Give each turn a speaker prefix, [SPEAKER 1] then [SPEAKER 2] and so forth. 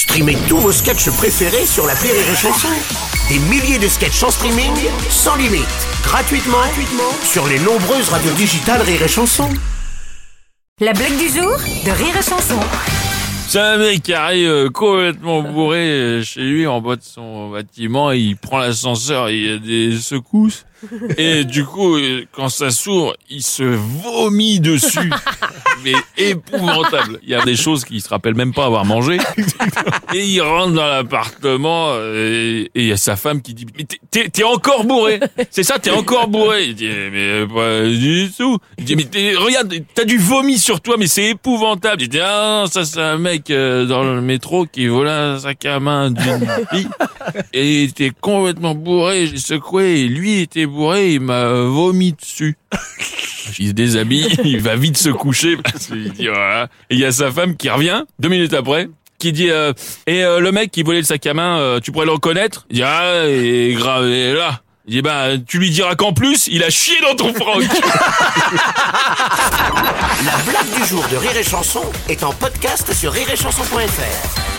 [SPEAKER 1] Streamez tous vos sketchs préférés sur la Rire et Chanson. Des milliers de sketchs en streaming, sans limite, gratuitement, gratuitement sur les nombreuses radios digitales Rire et Chanson.
[SPEAKER 2] La blague du jour de Rire et Chanson.
[SPEAKER 3] C'est un mec qui arrive euh, complètement bourré euh, chez lui en bas de son bâtiment, il prend l'ascenseur, il y a des secousses, et du coup, euh, quand ça s'ouvre, il se vomit dessus. Mais épouvantable. Il y a des choses qu'il se rappelle même pas avoir mangé. Et il rentre dans l'appartement et et il y a sa femme qui dit mais t'es- t'es encore bourré. C'est ça t'es encore bourré. Il dit mais pas du tout. Il dit mais t'es- regarde t'as du vomi sur toi mais c'est épouvantable. Il dit ah non, ça c'est un mec euh, dans le métro qui volait un sac à main d'une fille. Et il était complètement bourré j'ai secoué et lui était bourré il m'a vomi dessus il se déshabille, il va vite se coucher parce qu'il dit voilà. Et il y a sa femme qui revient deux minutes après, qui dit euh, et euh, le mec qui volait le sac à main, euh, tu pourrais le reconnaître? Il dit ah et grave et là. Il dit bah tu lui diras qu'en plus il a chié dans ton froc.
[SPEAKER 1] La blague du jour de Rire et Chanson est en podcast sur rireetchanson.fr.